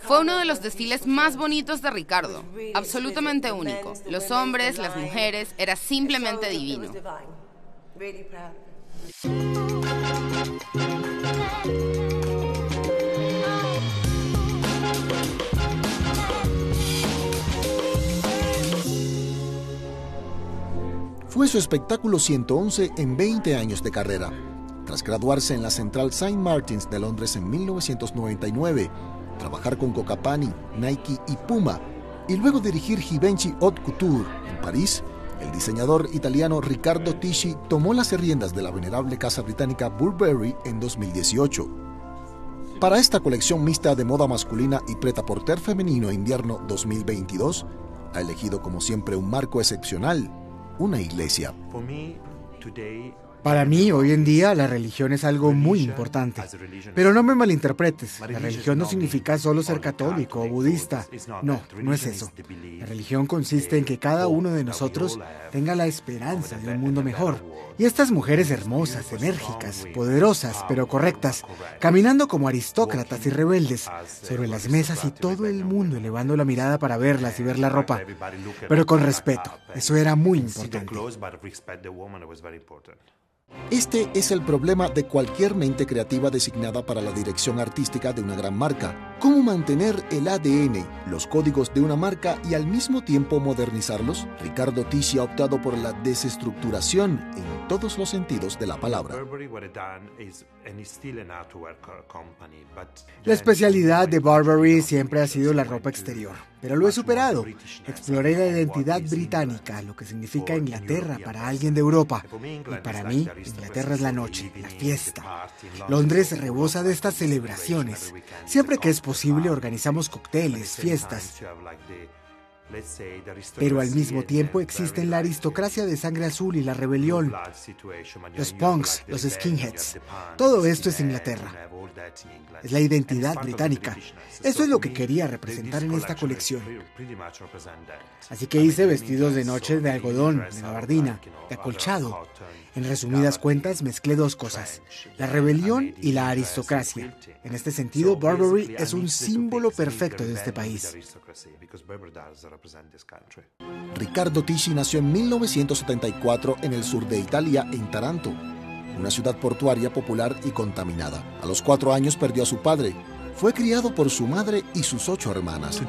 Fue uno de los desfiles más bonitos de Ricardo, absolutamente único. Los hombres, las mujeres, era simplemente divino. Fue su espectáculo 111 en 20 años de carrera. Tras graduarse en la Central St. Martins de Londres en 1999, trabajar con Cocapani, Nike y Puma, y luego dirigir Givenchy Haute Couture en París, el diseñador italiano Riccardo Tisci tomó las riendas de la venerable casa británica Burberry en 2018. Para esta colección mixta de moda masculina y preta-porter femenino invierno 2022, ha elegido como siempre un marco excepcional, una iglesia. Para mí, hoy en día, la religión es algo muy importante. Pero no me malinterpretes. La religión no significa solo ser católico o budista. No, no es eso. La religión consiste en que cada uno de nosotros tenga la esperanza de un mundo mejor. Y estas mujeres hermosas, enérgicas, poderosas, pero correctas, caminando como aristócratas y rebeldes sobre las mesas y todo el mundo elevando la mirada para verlas y ver la ropa, pero con respeto. Eso era muy importante. Este es el problema de cualquier mente creativa designada para la dirección artística de una gran marca. ¿Cómo mantener el ADN, los códigos de una marca y al mismo tiempo modernizarlos? Ricardo Tisci ha optado por la desestructuración en todos los sentidos de la palabra. La especialidad de Burberry siempre ha sido la ropa exterior, pero lo he superado. Exploré la identidad británica, lo que significa Inglaterra para alguien de Europa. Y para mí, Inglaterra es la noche, la fiesta. Londres rebosa de estas celebraciones. Siempre que es posible organizamos cócteles, fiestas. Pero al mismo tiempo existen la aristocracia de sangre azul y la rebelión, los punks, los skinheads. Todo esto es Inglaterra. Es la identidad británica. Eso es lo que quería representar en esta colección. Así que hice vestidos de noche de algodón, de gabardina, de acolchado. En resumidas cuentas, mezclé dos cosas, la rebelión y la aristocracia. En este sentido, Burberry es un símbolo perfecto de este país. Ricardo Tisci nació en 1974 en el sur de Italia, en Taranto, una ciudad portuaria popular y contaminada. A los cuatro años perdió a su padre, fue criado por su madre y sus ocho hermanas.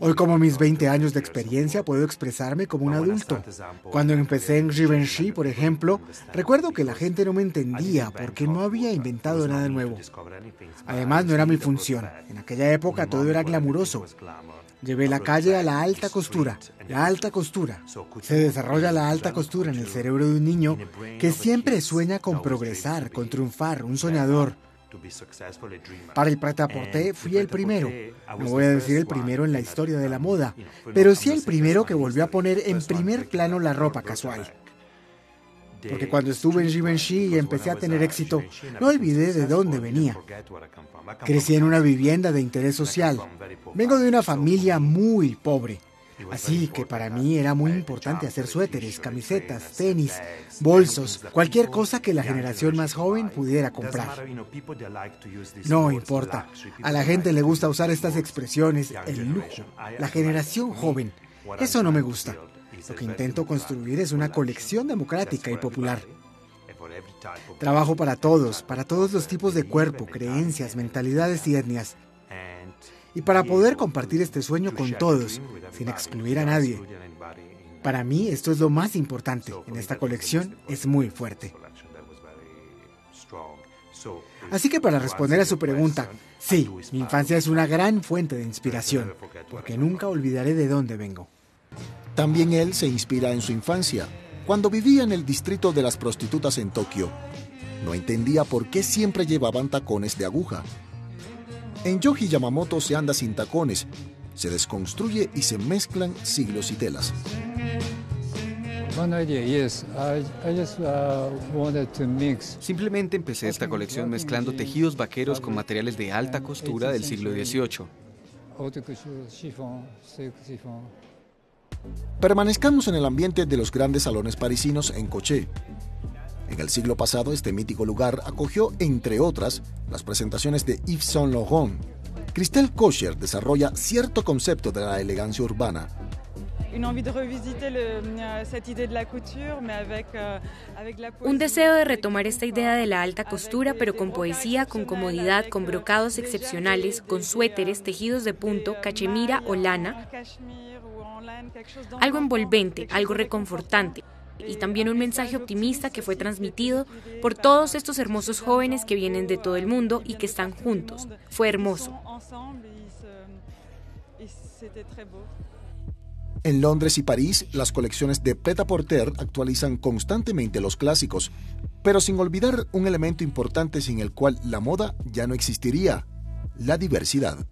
Hoy, como mis 20 años de experiencia, puedo expresarme como un adulto. Cuando empecé en Givenchy, por ejemplo, recuerdo que la gente no me entendía porque no había inventado nada nuevo. Además, no era mi función. En aquella época todo era glamuroso. Llevé la calle a la alta costura. La alta costura. Se desarrolla la alta costura en el cerebro de un niño que siempre sueña con progresar, con triunfar, un soñador. Para el prêt à fui el primero. No voy a decir el primero en la historia de la moda, pero sí el primero que volvió a poner en primer plano la ropa casual. Porque cuando estuve en Givenchy y empecé a tener éxito, no olvidé de dónde venía. Crecí en una vivienda de interés social. Vengo de una familia muy pobre. Así que para mí era muy importante hacer suéteres, camisetas, tenis, bolsos, cualquier cosa que la generación más joven pudiera comprar. No importa, a la gente le gusta usar estas expresiones, el lujo, la generación joven. Eso no me gusta. Lo que intento construir es una colección democrática y popular. Trabajo para todos, para todos los tipos de cuerpo, creencias, mentalidades y etnias. Y para poder compartir este sueño con todos, sin excluir a nadie. Para mí esto es lo más importante. En esta colección es muy fuerte. Así que para responder a su pregunta, sí, mi infancia es una gran fuente de inspiración, porque nunca olvidaré de dónde vengo. También él se inspira en su infancia, cuando vivía en el distrito de las prostitutas en Tokio. No entendía por qué siempre llevaban tacones de aguja. En Yoji Yamamoto se anda sin tacones, se desconstruye y se mezclan siglos y telas. Simplemente empecé esta colección mezclando tejidos vaqueros con materiales de alta costura del siglo XVIII. Permanezcamos en el ambiente de los grandes salones parisinos en Coché. En el siglo pasado, este mítico lugar acogió, entre otras, las presentaciones de Yves Saint Laurent. Christelle Kocher desarrolla cierto concepto de la elegancia urbana, un deseo de retomar esta idea de la alta costura, pero con poesía, con comodidad, con brocados excepcionales, con suéteres, tejidos de punto, cachemira o lana. Algo envolvente, algo reconfortante y también un mensaje optimista que fue transmitido por todos estos hermosos jóvenes que vienen de todo el mundo y que están juntos. Fue hermoso. En Londres y París, las colecciones de Pret-a-Porter actualizan constantemente los clásicos, pero sin olvidar un elemento importante sin el cual la moda ya no existiría, la diversidad.